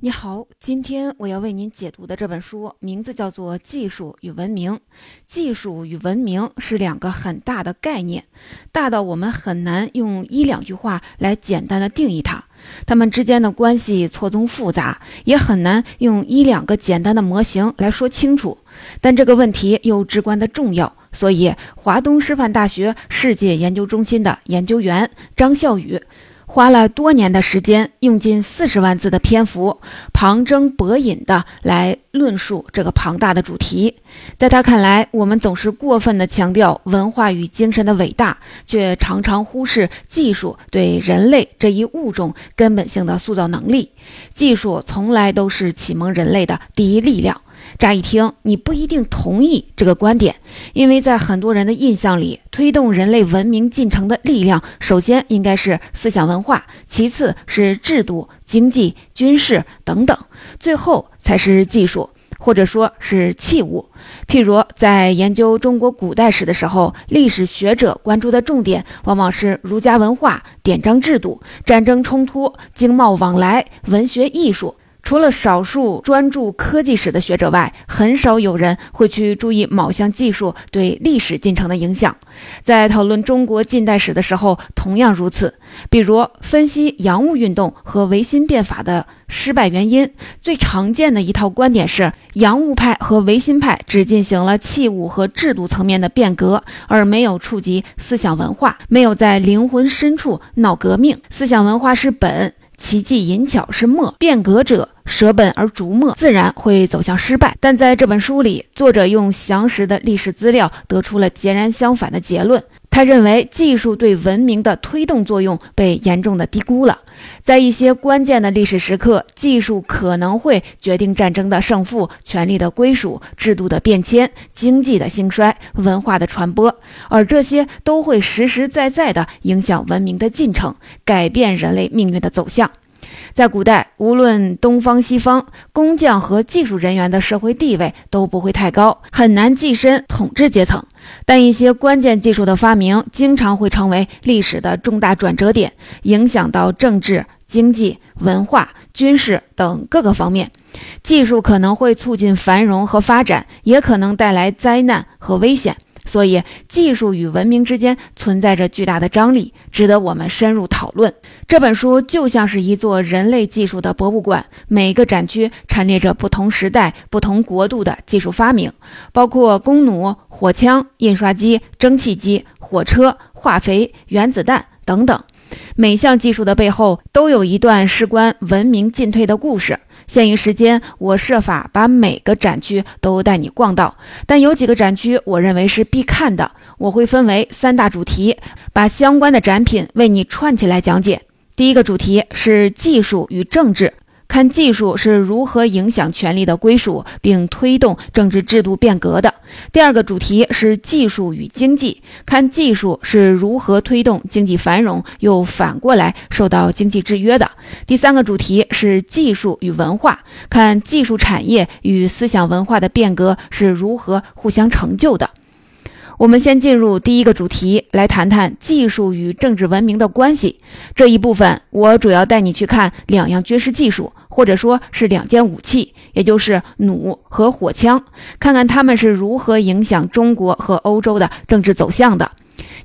你好，今天我要为您解读的这本书名字叫做《技术与文明》。技术与文明是两个很大的概念，大到我们很难用一两句话来简单的定义它。它们之间的关系错综复杂，也很难用一两个简单的模型来说清楚。但这个问题又至关的重要，所以华东师范大学世界研究中心的研究员张笑宇。花了多年的时间，用近四十万字的篇幅，旁征博引的来论述这个庞大的主题。在他看来，我们总是过分的强调文化与精神的伟大，却常常忽视技术对人类这一物种根本性的塑造能力。技术从来都是启蒙人类的第一力量。乍一听，你不一定同意这个观点，因为在很多人的印象里，推动人类文明进程的力量，首先应该是思想文化，其次是制度、经济、军事等等，最后才是技术，或者说是器物。譬如在研究中国古代史的时候，历史学者关注的重点往往是儒家文化、典章制度、战争冲突、经贸往来、文学艺术。除了少数专注科技史的学者外，很少有人会去注意某项技术对历史进程的影响。在讨论中国近代史的时候，同样如此。比如分析洋务运动和维新变法的失败原因，最常见的一套观点是：洋务派和维新派只进行了器物和制度层面的变革，而没有触及思想文化，没有在灵魂深处闹革命。思想文化是本。奇技淫巧是墨，变革者舍本而逐末，自然会走向失败。但在这本书里，作者用详实的历史资料得出了截然相反的结论。他认为，技术对文明的推动作用被严重的低估了。在一些关键的历史时刻，技术可能会决定战争的胜负、权力的归属、制度的变迁、经济的兴衰、文化的传播，而这些都会实实在在地影响文明的进程，改变人类命运的走向。在古代，无论东方西方，工匠和技术人员的社会地位都不会太高，很难跻身统治阶层。但一些关键技术的发明，经常会成为历史的重大转折点，影响到政治、经济、文化、军事等各个方面。技术可能会促进繁荣和发展，也可能带来灾难和危险。所以，技术与文明之间存在着巨大的张力，值得我们深入讨论。这本书就像是一座人类技术的博物馆，每个展区陈列着不同时代、不同国度的技术发明，包括弓弩、火枪、印刷机、蒸汽机、火车、化肥、原子弹等等。每项技术的背后，都有一段事关文明进退的故事。限于时间，我设法把每个展区都带你逛到。但有几个展区，我认为是必看的。我会分为三大主题，把相关的展品为你串起来讲解。第一个主题是技术与政治。看技术是如何影响权力的归属，并推动政治制度变革的。第二个主题是技术与经济，看技术是如何推动经济繁荣，又反过来受到经济制约的。第三个主题是技术与文化，看技术产业与思想文化的变革是如何互相成就的。我们先进入第一个主题，来谈谈技术与政治文明的关系。这一部分，我主要带你去看两样军事技术，或者说是两件武器，也就是弩和火枪，看看它们是如何影响中国和欧洲的政治走向的。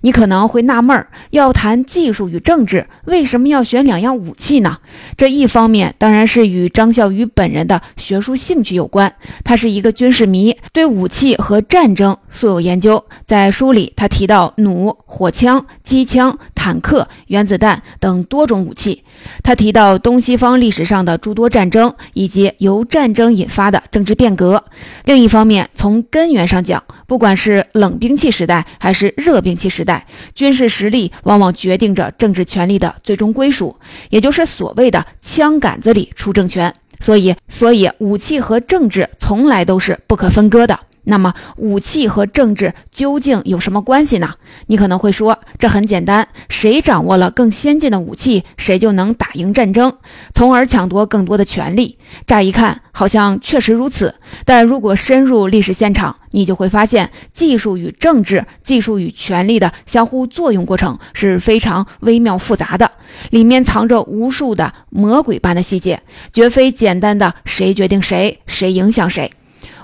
你可能会纳闷儿，要谈技术与政治，为什么要选两样武器呢？这一方面当然是与张孝宇本人的学术兴趣有关，他是一个军事迷，对武器和战争素有研究。在书里，他提到弩、火枪、机枪、坦克、原子弹等多种武器。他提到东西方历史上的诸多战争以及由战争引发的政治变革。另一方面，从根源上讲，不管是冷兵器时代还是热兵器时代。军事实力往往决定着政治权力的最终归属，也就是所谓的“枪杆子里出政权”。所以，所以武器和政治从来都是不可分割的。那么，武器和政治究竟有什么关系呢？你可能会说，这很简单，谁掌握了更先进的武器，谁就能打赢战争，从而抢夺更多的权利。乍一看，好像确实如此。但如果深入历史现场，你就会发现，技术与政治、技术与权力的相互作用过程是非常微妙复杂的，里面藏着无数的魔鬼般的细节，绝非简单的谁决定谁，谁影响谁。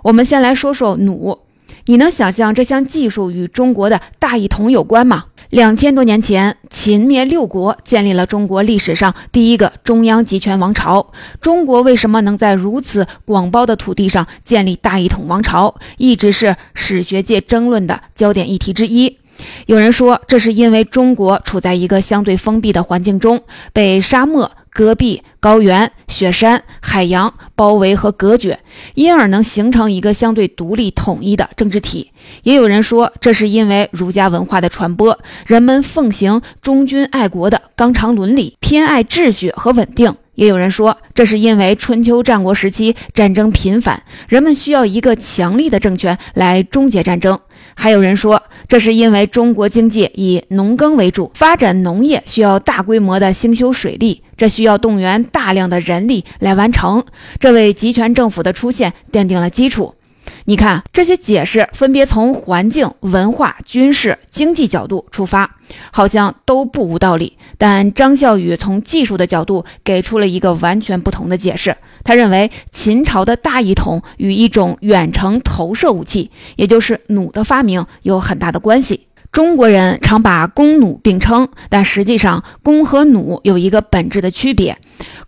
我们先来说说弩，你能想象这项技术与中国的大一统有关吗？两千多年前，秦灭六国，建立了中国历史上第一个中央集权王朝。中国为什么能在如此广袤的土地上建立大一统王朝，一直是史学界争论的焦点议题之一。有人说，这是因为中国处在一个相对封闭的环境中，被沙漠。戈壁、高原、雪山、海洋包围和隔绝，因而能形成一个相对独立统一的政治体。也有人说，这是因为儒家文化的传播，人们奉行忠君爱国的纲常伦理，偏爱秩序和稳定。也有人说，这是因为春秋战国时期战争频繁，人们需要一个强力的政权来终结战争。还有人说，这是因为中国经济以农耕为主，发展农业需要大规模的兴修水利，这需要动员大量的人力来完成，这为集权政府的出现奠定了基础。你看，这些解释分别从环境、文化、军事、经济角度出发，好像都不无道理。但张孝宇从技术的角度给出了一个完全不同的解释。他认为，秦朝的大一统与一种远程投射武器，也就是弩的发明有很大的关系。中国人常把弓弩并称，但实际上，弓和弩有一个本质的区别。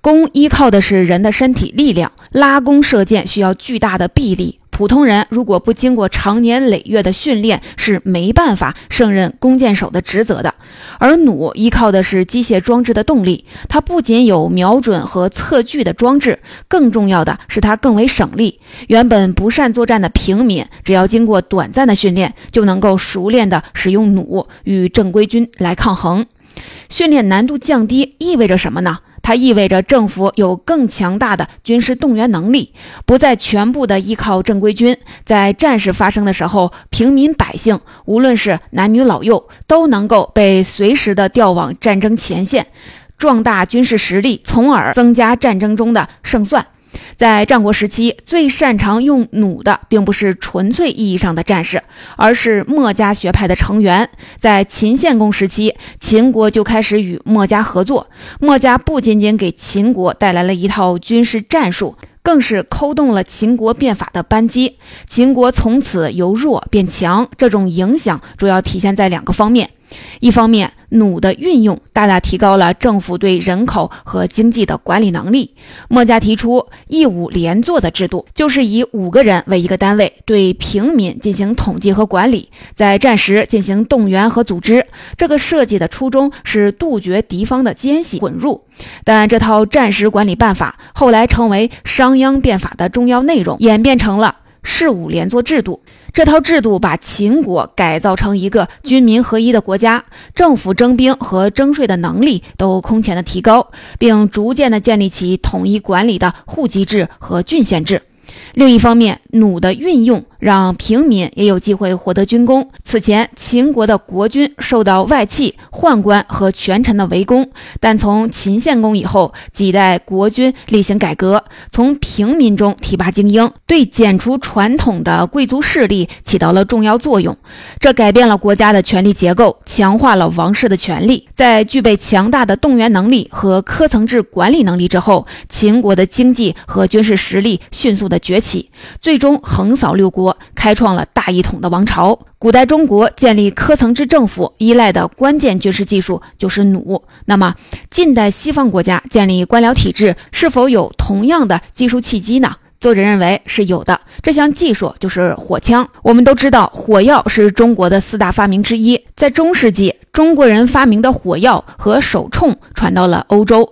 弓依靠的是人的身体力量，拉弓射箭需要巨大的臂力。普通人如果不经过长年累月的训练，是没办法胜任弓箭手的职责的。而弩依靠的是机械装置的动力，它不仅有瞄准和测距的装置，更重要的是它更为省力。原本不善作战的平民，只要经过短暂的训练，就能够熟练地使用弩与正规军来抗衡。训练难度降低意味着什么呢？它意味着政府有更强大的军事动员能力，不再全部的依靠正规军。在战事发生的时候，平民百姓，无论是男女老幼，都能够被随时的调往战争前线，壮大军事实力，从而增加战争中的胜算。在战国时期，最擅长用弩的，并不是纯粹意义上的战士，而是墨家学派的成员。在秦献公时期，秦国就开始与墨家合作。墨家不仅仅给秦国带来了一套军事战术，更是扣动了秦国变法的扳机。秦国从此由弱变强。这种影响主要体现在两个方面。一方面，弩的运用大大提高了政府对人口和经济的管理能力。墨家提出一五连坐的制度，就是以五个人为一个单位，对平民进行统计和管理，在战时进行动员和组织。这个设计的初衷是杜绝敌方的奸细混入。但这套战时管理办法后来成为商鞅变法的重要内容，演变成了事五连坐制度。这套制度把秦国改造成一个军民合一的国家，政府征兵和征税的能力都空前的提高，并逐渐的建立起统一管理的户籍制和郡县制。另一方面，弩的运用让平民也有机会获得军功。此前，秦国的国君受到外戚、宦官和权臣的围攻，但从秦献公以后，几代国君例行改革，从平民中提拔精英，对剪除传统的贵族势力起到了重要作用。这改变了国家的权力结构，强化了王室的权力。在具备强大的动员能力和科层制管理能力之后，秦国的经济和军事实力迅速的崛。起最终横扫六国，开创了大一统的王朝。古代中国建立科层制政府依赖的关键军事技术就是弩。那么，近代西方国家建立官僚体制是否有同样的技术契机呢？作者认为是有的。这项技术就是火枪。我们都知道，火药是中国的四大发明之一。在中世纪，中国人发明的火药和手铳传到了欧洲。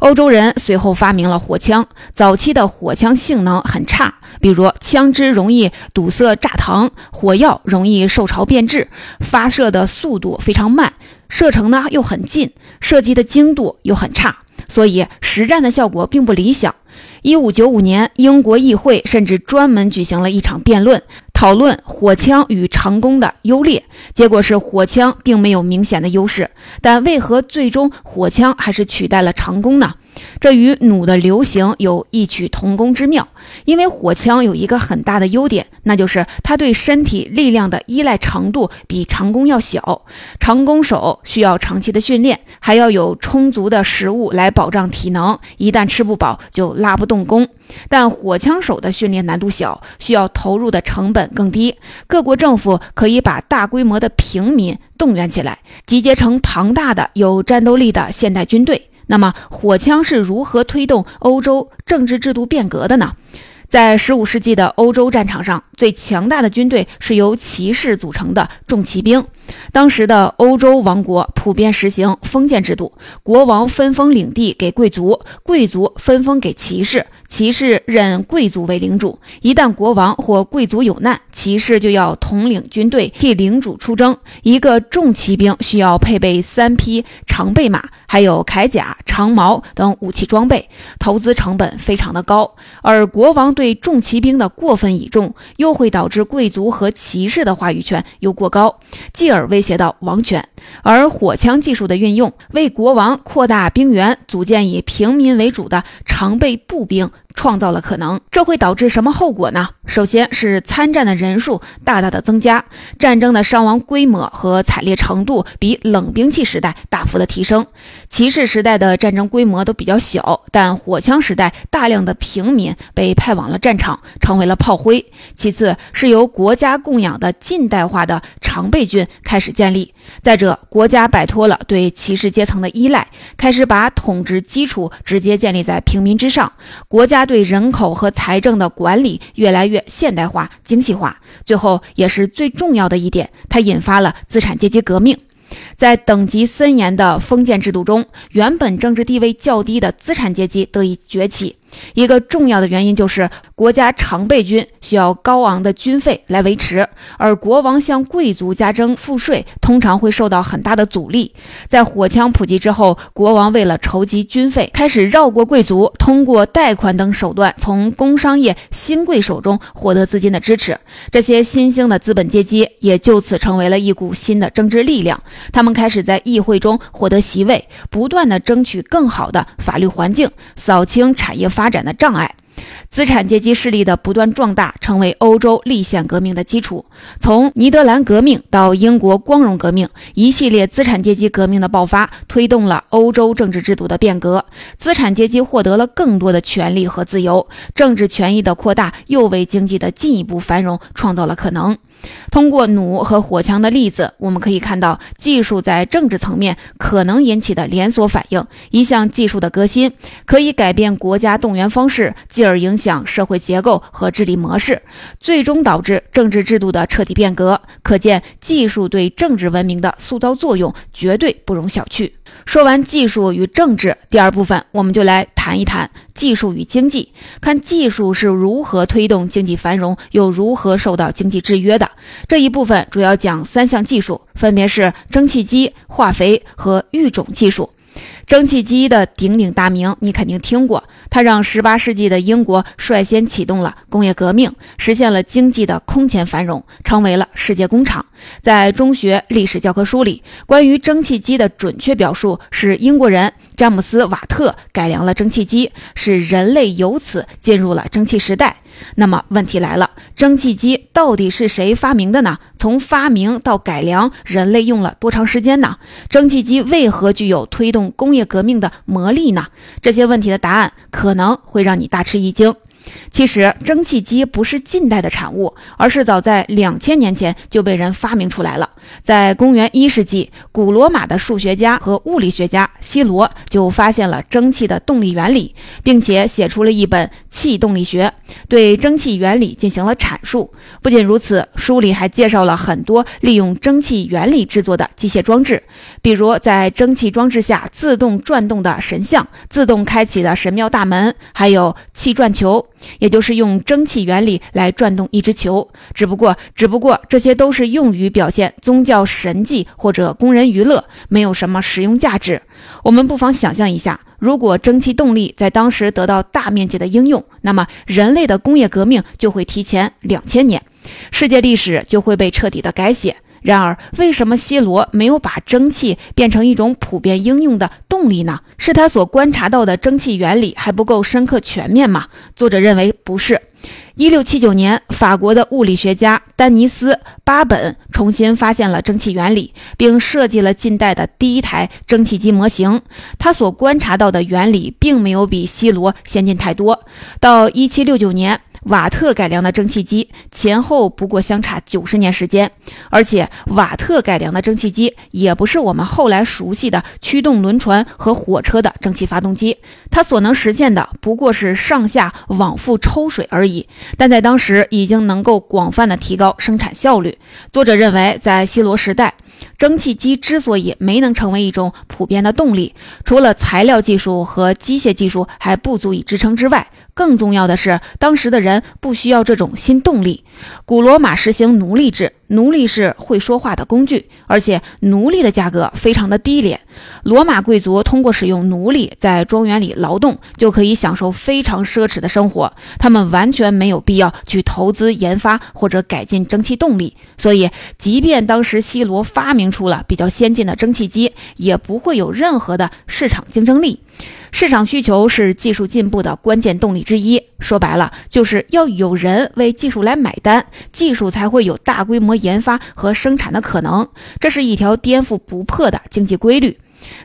欧洲人随后发明了火枪。早期的火枪性能很差，比如枪支容易堵塞炸膛，火药容易受潮变质，发射的速度非常慢，射程呢又很近，射击的精度又很差，所以实战的效果并不理想。一五九五年，英国议会甚至专门举行了一场辩论。讨论火枪与长弓的优劣，结果是火枪并没有明显的优势。但为何最终火枪还是取代了长弓呢？这与弩的流行有异曲同工之妙。因为火枪有一个很大的优点，那就是它对身体力量的依赖程度比长弓要小。长弓手需要长期的训练，还要有充足的食物来保障体能，一旦吃不饱就拉不动弓。但火枪手的训练难度小，需要投入的成本更低。各国政府可以把大规模的平民动员起来，集结成庞大的有战斗力的现代军队。那么，火枪是如何推动欧洲政治制度变革的呢？在15世纪的欧洲战场上，最强大的军队是由骑士组成的重骑兵。当时的欧洲王国普遍实行封建制度，国王分封领地给贵族，贵族分封给骑士。骑士任贵族为领主，一旦国王或贵族有难，骑士就要统领军队替领主出征。一个重骑兵需要配备三匹长备马，还有铠甲、长矛等武器装备，投资成本非常的高。而国王对重骑兵的过分倚重，又会导致贵族和骑士的话语权又过高，继而而威胁到王权。而火枪技术的运用，为国王扩大兵源、组建以平民为主的常备步兵。创造了可能，这会导致什么后果呢？首先是参战的人数大大的增加，战争的伤亡规模和惨烈程度比冷兵器时代大幅的提升。骑士时代的战争规模都比较小，但火枪时代大量的平民被派往了战场，成为了炮灰。其次是由国家供养的近代化的常备军开始建立。再者，国家摆脱了对骑士阶层的依赖，开始把统治基础直接建立在平民之上，国家。对人口和财政的管理越来越现代化、精细化，最后也是最重要的一点，它引发了资产阶级革命。在等级森严的封建制度中，原本政治地位较低的资产阶级得以崛起。一个重要的原因就是国家常备军需要高昂的军费来维持，而国王向贵族加征赋税通常会受到很大的阻力。在火枪普及之后，国王为了筹集军费，开始绕过贵族，通过贷款等手段从工商业新贵手中获得资金的支持。这些新兴的资本阶级也就此成为了一股新的政治力量，他们开始在议会中获得席位，不断的争取更好的法律环境，扫清产业。发展的障碍。资产阶级势力的不断壮大，成为欧洲立宪革命的基础。从尼德兰革命到英国光荣革命，一系列资产阶级革命的爆发，推动了欧洲政治制度的变革。资产阶级获得了更多的权利和自由，政治权益的扩大又为经济的进一步繁荣创造了可能。通过弩和火枪的例子，我们可以看到技术在政治层面可能引起的连锁反应。一项技术的革新可以改变国家动员方式。继而影响社会结构和治理模式，最终导致政治制度的彻底变革。可见，技术对政治文明的塑造作用绝对不容小觑。说完技术与政治，第二部分我们就来谈一谈技术与经济，看技术是如何推动经济繁荣，又如何受到经济制约的。这一部分主要讲三项技术，分别是蒸汽机、化肥和育种技术。蒸汽机的鼎鼎大名，你肯定听过。它让18世纪的英国率先启动了工业革命，实现了经济的空前繁荣，成为了世界工厂。在中学历史教科书里，关于蒸汽机的准确表述是英国人詹姆斯·瓦特改良了蒸汽机，使人类由此进入了蒸汽时代。那么问题来了，蒸汽机到底是谁发明的呢？从发明到改良，人类用了多长时间呢？蒸汽机为何具有推动工业革命的魔力呢？这些问题的答案可能会让你大吃一惊。其实，蒸汽机不是近代的产物，而是早在两千年前就被人发明出来了。在公元一世纪，古罗马的数学家和物理学家希罗就发现了蒸汽的动力原理，并且写出了一本《气动力学》，对蒸汽原理进行了阐述。不仅如此，书里还介绍了很多利用蒸汽原理制作的机械装置，比如在蒸汽装置下自动转动的神像、自动开启的神庙大门，还有气转球。也就是用蒸汽原理来转动一只球，只不过，只不过这些都是用于表现宗教神迹或者供人娱乐，没有什么实用价值。我们不妨想象一下，如果蒸汽动力在当时得到大面积的应用，那么人类的工业革命就会提前两千年，世界历史就会被彻底的改写。然而，为什么希罗没有把蒸汽变成一种普遍应用的动力呢？是他所观察到的蒸汽原理还不够深刻全面吗？作者认为不是。一六七九年，法国的物理学家丹尼斯·巴本重新发现了蒸汽原理，并设计了近代的第一台蒸汽机模型。他所观察到的原理并没有比希罗先进太多。到一七六九年。瓦特改良的蒸汽机前后不过相差九十年时间，而且瓦特改良的蒸汽机也不是我们后来熟悉的驱动轮船和火车的蒸汽发动机，它所能实现的不过是上下往复抽水而已。但在当时已经能够广泛的提高生产效率。作者认为，在希罗时代。蒸汽机之所以没能成为一种普遍的动力，除了材料技术和机械技术还不足以支撑之外，更重要的是，当时的人不需要这种新动力。古罗马实行奴隶制。奴隶是会说话的工具，而且奴隶的价格非常的低廉。罗马贵族通过使用奴隶在庄园里劳动，就可以享受非常奢侈的生活。他们完全没有必要去投资研发或者改进蒸汽动力。所以，即便当时希罗发明出了比较先进的蒸汽机，也不会有任何的市场竞争力。市场需求是技术进步的关键动力之一。说白了，就是要有人为技术来买单，技术才会有大规模研发和生产的可能。这是一条颠覆不破的经济规律。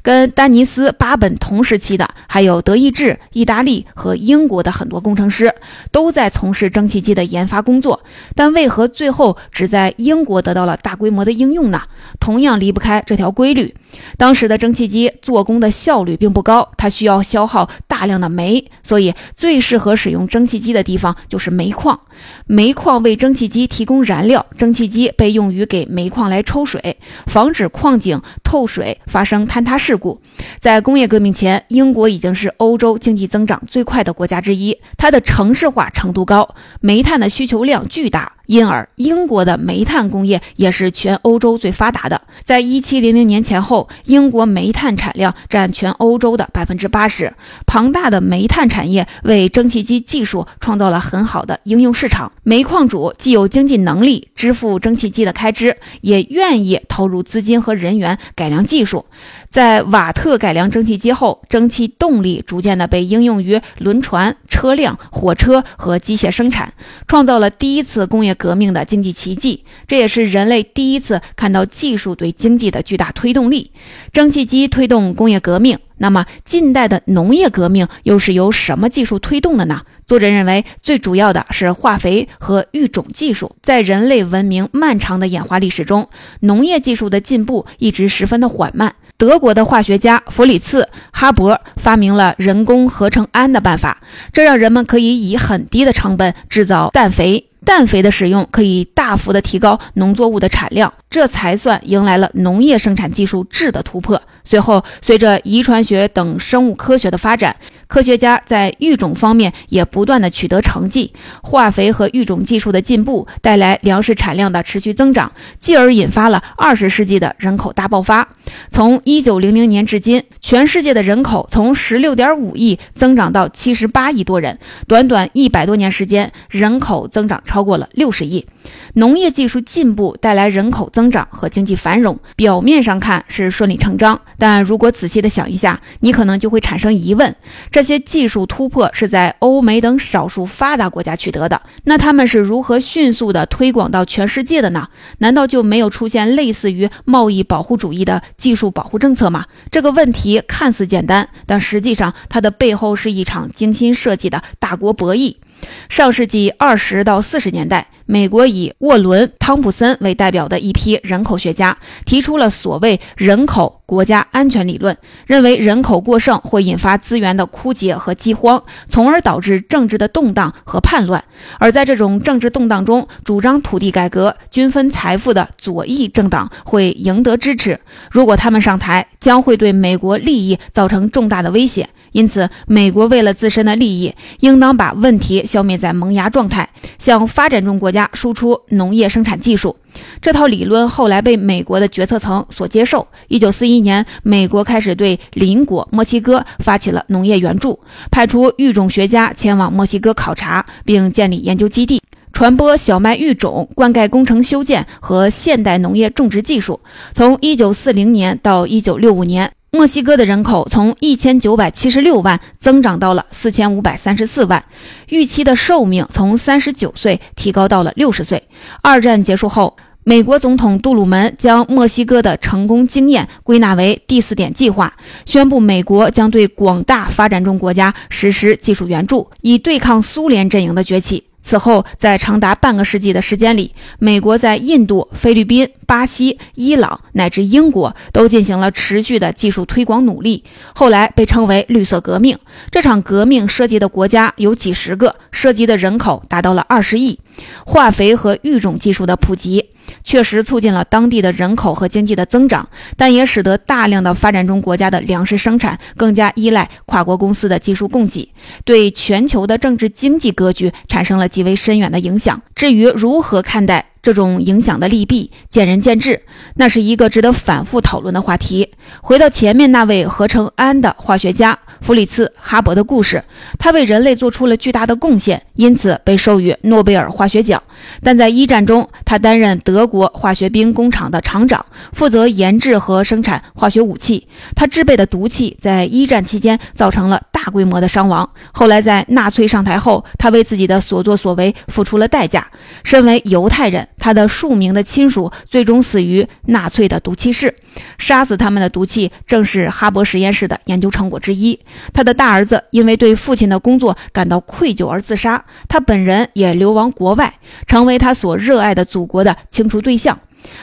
跟丹尼斯·巴本同时期的，还有德意志、意大利和英国的很多工程师，都在从事蒸汽机的研发工作。但为何最后只在英国得到了大规模的应用呢？同样离不开这条规律：当时的蒸汽机做工的效率并不高，它需要消耗大量的煤，所以最适合使用蒸汽机的地方就是煤矿。煤矿为蒸汽机提供燃料，蒸汽机被用于给煤矿来抽水，防止矿井透水发生坍塌事故。在工业革命前，英国已经是欧洲经济增长最快的国家之一，它的城市化程度高，煤炭的需求量巨大。因而，英国的煤炭工业也是全欧洲最发达的。在一七零零年前后，英国煤炭产量占全欧洲的百分之八十。庞大的煤炭产业为蒸汽机技术创造了很好的应用市场。煤矿主既有经济能力支付蒸汽机的开支，也愿意投入资金和人员改良技术。在瓦特改良蒸汽机后，蒸汽动力逐渐的被应用于轮船、车辆、火车和机械生产，创造了第一次工业革命的经济奇迹。这也是人类第一次看到技术对经济的巨大推动力。蒸汽机推动工业革命，那么近代的农业革命又是由什么技术推动的呢？作者认为，最主要的是化肥和育种技术。在人类文明漫长的演化历史中，农业技术的进步一直十分的缓慢。德国的化学家弗里茨·哈伯发明了人工合成氨的办法，这让人们可以以很低的成本制造氮肥。氮肥的使用可以大幅的提高农作物的产量，这才算迎来了农业生产技术质的突破。随后，随着遗传学等生物科学的发展，科学家在育种方面也不断的取得成绩。化肥和育种技术的进步带来粮食产量的持续增长，继而引发了二十世纪的人口大爆发。从一九零零年至今，全世界的人口从十六点五亿增长到七十八亿多人，短短一百多年时间，人口增长超过了六十亿。农业技术进步带来人口增长和经济繁荣，表面上看是顺理成章。但如果仔细的想一下，你可能就会产生疑问：这些技术突破是在欧美等少数发达国家取得的，那他们是如何迅速的推广到全世界的呢？难道就没有出现类似于贸易保护主义的技术保护政策吗？这个问题看似简单，但实际上它的背后是一场精心设计的大国博弈。上世纪二十到四十年代。美国以沃伦·汤普森为代表的一批人口学家提出了所谓“人口国家安全理论”，认为人口过剩会引发资源的枯竭和饥荒，从而导致政治的动荡和叛乱。而在这种政治动荡中，主张土地改革、均分财富的左翼政党会赢得支持。如果他们上台，将会对美国利益造成重大的威胁。因此，美国为了自身的利益，应当把问题消灭在萌芽状态，向发展中国家输出农业生产技术。这套理论后来被美国的决策层所接受。一九四一年，美国开始对邻国墨西哥发起了农业援助，派出育种学家前往墨西哥考察，并建立研究基地，传播小麦育种、灌溉工程修建和现代农业种植技术。从一九四零年到一九六五年。墨西哥的人口从一千九百七十六万增长到了四千五百三十四万，预期的寿命从三十九岁提高到了六十岁。二战结束后，美国总统杜鲁门将墨西哥的成功经验归纳为第四点计划，宣布美国将对广大发展中国家实施技术援助，以对抗苏联阵营的崛起。此后，在长达半个世纪的时间里，美国在印度、菲律宾、巴西、伊朗乃至英国都进行了持续的技术推广努力，后来被称为“绿色革命”。这场革命涉及的国家有几十个，涉及的人口达到了二十亿。化肥和育种技术的普及。确实促进了当地的人口和经济的增长，但也使得大量的发展中国家的粮食生产更加依赖跨国公司的技术供给，对全球的政治经济格局产生了极为深远的影响。至于如何看待这种影响的利弊，见仁见智，那是一个值得反复讨论的话题。回到前面那位合成氨的化学家。弗里茨·哈伯的故事，他为人类做出了巨大的贡献，因此被授予诺贝尔化学奖。但在一战中，他担任德国化学兵工厂的厂长，负责研制和生产化学武器。他制备的毒气在一战期间造成了大规模的伤亡。后来在纳粹上台后，他为自己的所作所为付出了代价。身为犹太人，他的数名的亲属最终死于纳粹的毒气室。杀死他们的毒气正是哈勃实验室的研究成果之一。他的大儿子因为对父亲的工作感到愧疚而自杀，他本人也流亡国外，成为他所热爱的祖国的清除对象。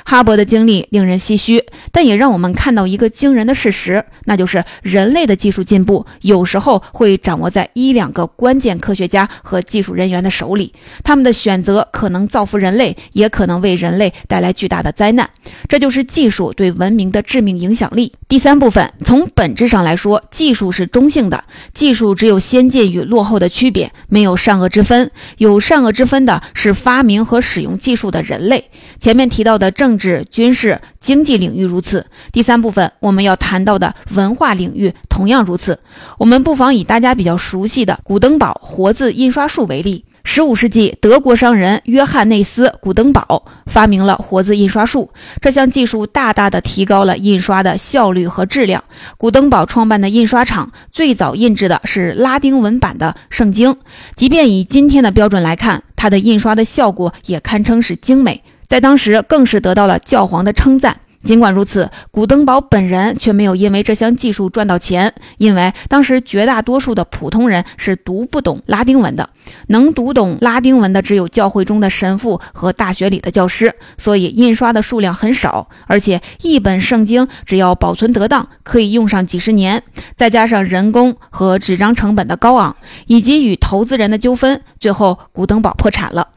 哈勃的经历令人唏嘘，但也让我们看到一个惊人的事实，那就是人类的技术进步有时候会掌握在一两个关键科学家和技术人员的手里，他们的选择可能造福人类，也可能为人类带来巨大的灾难。这就是技术对文明的致命影响力。第三部分，从本质上来说，技术是中性的，技术只有先进与落后的区别，没有善恶之分。有善恶之分的是发明和使用技术的人类。前面提到的。政治、军事、经济领域如此。第三部分我们要谈到的文化领域同样如此。我们不妨以大家比较熟悉的古登堡活字印刷术为例。十五世纪，德国商人约翰内斯·古登堡发明了活字印刷术，这项技术大大的提高了印刷的效率和质量。古登堡创办的印刷厂最早印制的是拉丁文版的圣经，即便以今天的标准来看，它的印刷的效果也堪称是精美。在当时，更是得到了教皇的称赞。尽管如此，古登堡本人却没有因为这项技术赚到钱，因为当时绝大多数的普通人是读不懂拉丁文的，能读懂拉丁文的只有教会中的神父和大学里的教师，所以印刷的数量很少。而且，一本圣经只要保存得当，可以用上几十年。再加上人工和纸张成本的高昂，以及与投资人的纠纷，最后古登堡破产了。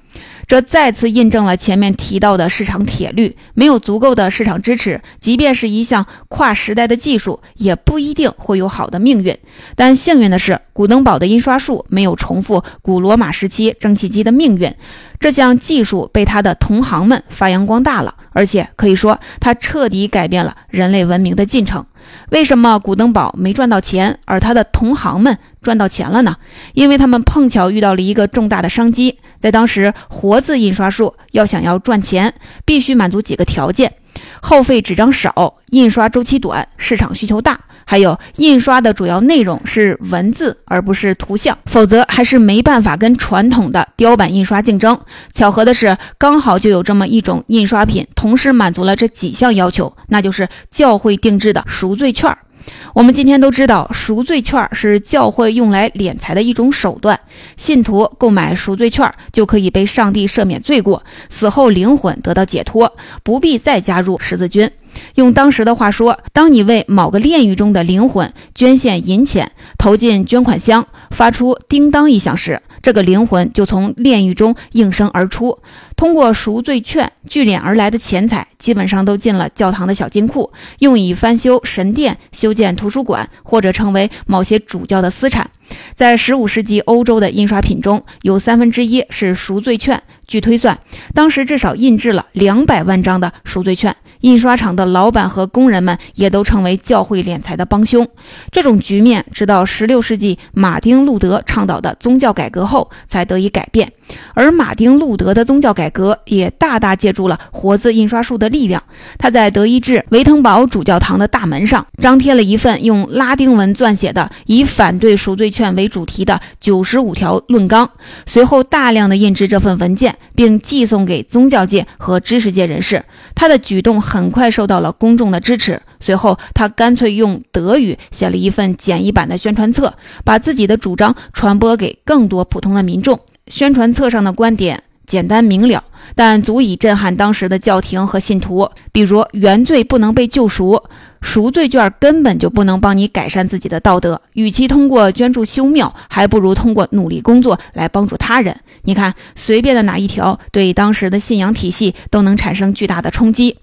这再次印证了前面提到的市场铁律：没有足够的市场支持，即便是一项跨时代的技术，也不一定会有好的命运。但幸运的是，古登堡的印刷术没有重复古罗马时期蒸汽机的命运，这项技术被他的同行们发扬光大了，而且可以说，它彻底改变了人类文明的进程。为什么古登堡没赚到钱，而他的同行们赚到钱了呢？因为他们碰巧遇到了一个重大的商机。在当时，活字印刷术要想要赚钱，必须满足几个条件：耗费纸张少、印刷周期短、市场需求大，还有印刷的主要内容是文字而不是图像，否则还是没办法跟传统的雕版印刷竞争。巧合的是，刚好就有这么一种印刷品，同时满足了这几项要求，那就是教会定制的赎罪券儿。我们今天都知道，赎罪券是教会用来敛财的一种手段。信徒购买赎罪券，就可以被上帝赦免罪过，死后灵魂得到解脱，不必再加入十字军。用当时的话说，当你为某个炼狱中的灵魂捐献银钱，投进捐款箱，发出叮当一响时，这个灵魂就从炼狱中应声而出。通过赎罪券聚敛而来的钱财，基本上都进了教堂的小金库，用以翻修神殿、修建图书馆，或者成为某些主教的私产。在十五世纪欧洲的印刷品中，有三分之一是赎罪券。据推算，当时至少印制了两百万张的赎罪券。印刷厂的老板和工人们也都成为教会敛财的帮凶。这种局面直到16世纪马丁·路德倡导的宗教改革后才得以改变。而马丁·路德的宗教改革也大大借助了活字印刷术的力量。他在德意志维滕堡主教堂的大门上张贴了一份用拉丁文撰写的、以反对赎罪券为主题的九十五条论纲。随后，大量的印制这份文件，并寄送给宗教界和知识界人士。他的举动很快受到了公众的支持。随后，他干脆用德语写了一份简易版的宣传册，把自己的主张传播给更多普通的民众。宣传册上的观点简单明了，但足以震撼当时的教廷和信徒。比如，原罪不能被救赎，赎罪券根本就不能帮你改善自己的道德。与其通过捐助修庙，还不如通过努力工作来帮助他人。你看，随便的哪一条，对当时的信仰体系都能产生巨大的冲击。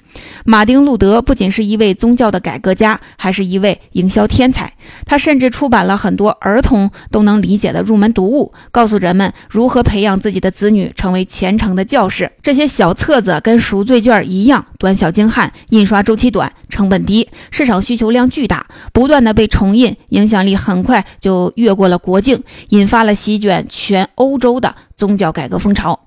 马丁·路德不仅是一位宗教的改革家，还是一位营销天才。他甚至出版了很多儿童都能理解的入门读物，告诉人们如何培养自己的子女成为虔诚的教士。这些小册子跟赎罪券一样，短小精悍，印刷周期短，成本低，市场需求量巨大，不断的被重印，影响力很快就越过了国境，引发了席卷全欧洲的宗教改革风潮。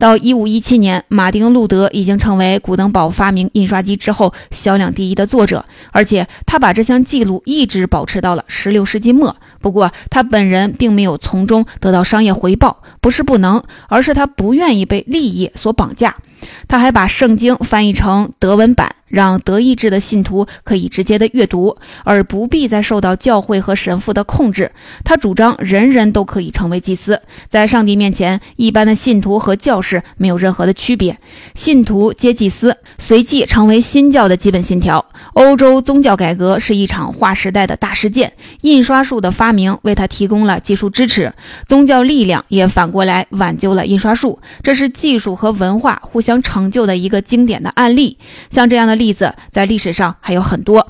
到一五一七年，马丁·路德已经成为古登堡发明印刷机之后销量第一的作者，而且他把这项记录一直保持到了十六世纪末。不过，他本人并没有从中得到商业回报，不是不能，而是他不愿意被利益所绑架。他还把圣经翻译成德文版。让德意志的信徒可以直接的阅读，而不必再受到教会和神父的控制。他主张人人都可以成为祭司，在上帝面前，一般的信徒和教士没有任何的区别。信徒皆祭司，随即成为新教的基本信条。欧洲宗教改革是一场划时代的大事件，印刷术的发发明为他提供了技术支持，宗教力量也反过来挽救了印刷术。这是技术和文化互相成就的一个经典的案例。像这样的。例子在历史上还有很多。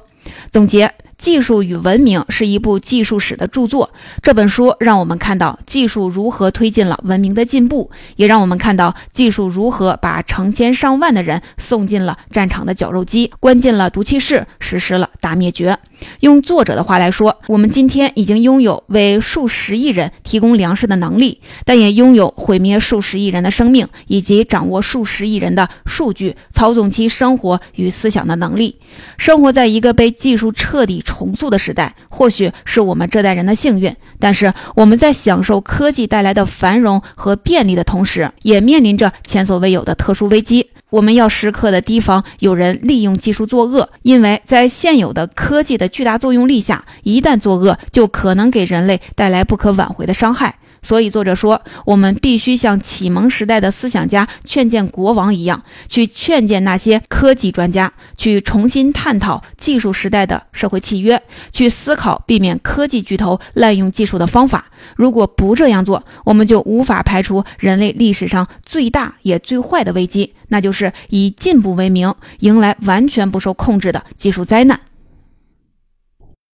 总结。《技术与文明》是一部技术史的著作。这本书让我们看到技术如何推进了文明的进步，也让我们看到技术如何把成千上万的人送进了战场的绞肉机，关进了毒气室，实施了大灭绝。用作者的话来说，我们今天已经拥有为数十亿人提供粮食的能力，但也拥有毁灭数十亿人的生命，以及掌握数十亿人的数据、操纵其生活与思想的能力。生活在一个被技术彻底。重塑的时代，或许是我们这代人的幸运。但是我们在享受科技带来的繁荣和便利的同时，也面临着前所未有的特殊危机。我们要时刻的提防有人利用技术作恶，因为在现有的科技的巨大作用力下，一旦作恶，就可能给人类带来不可挽回的伤害。所以，作者说，我们必须像启蒙时代的思想家劝谏国王一样，去劝谏那些科技专家，去重新探讨技术时代的社会契约，去思考避免科技巨头滥用技术的方法。如果不这样做，我们就无法排除人类历史上最大也最坏的危机，那就是以进步为名，迎来完全不受控制的技术灾难。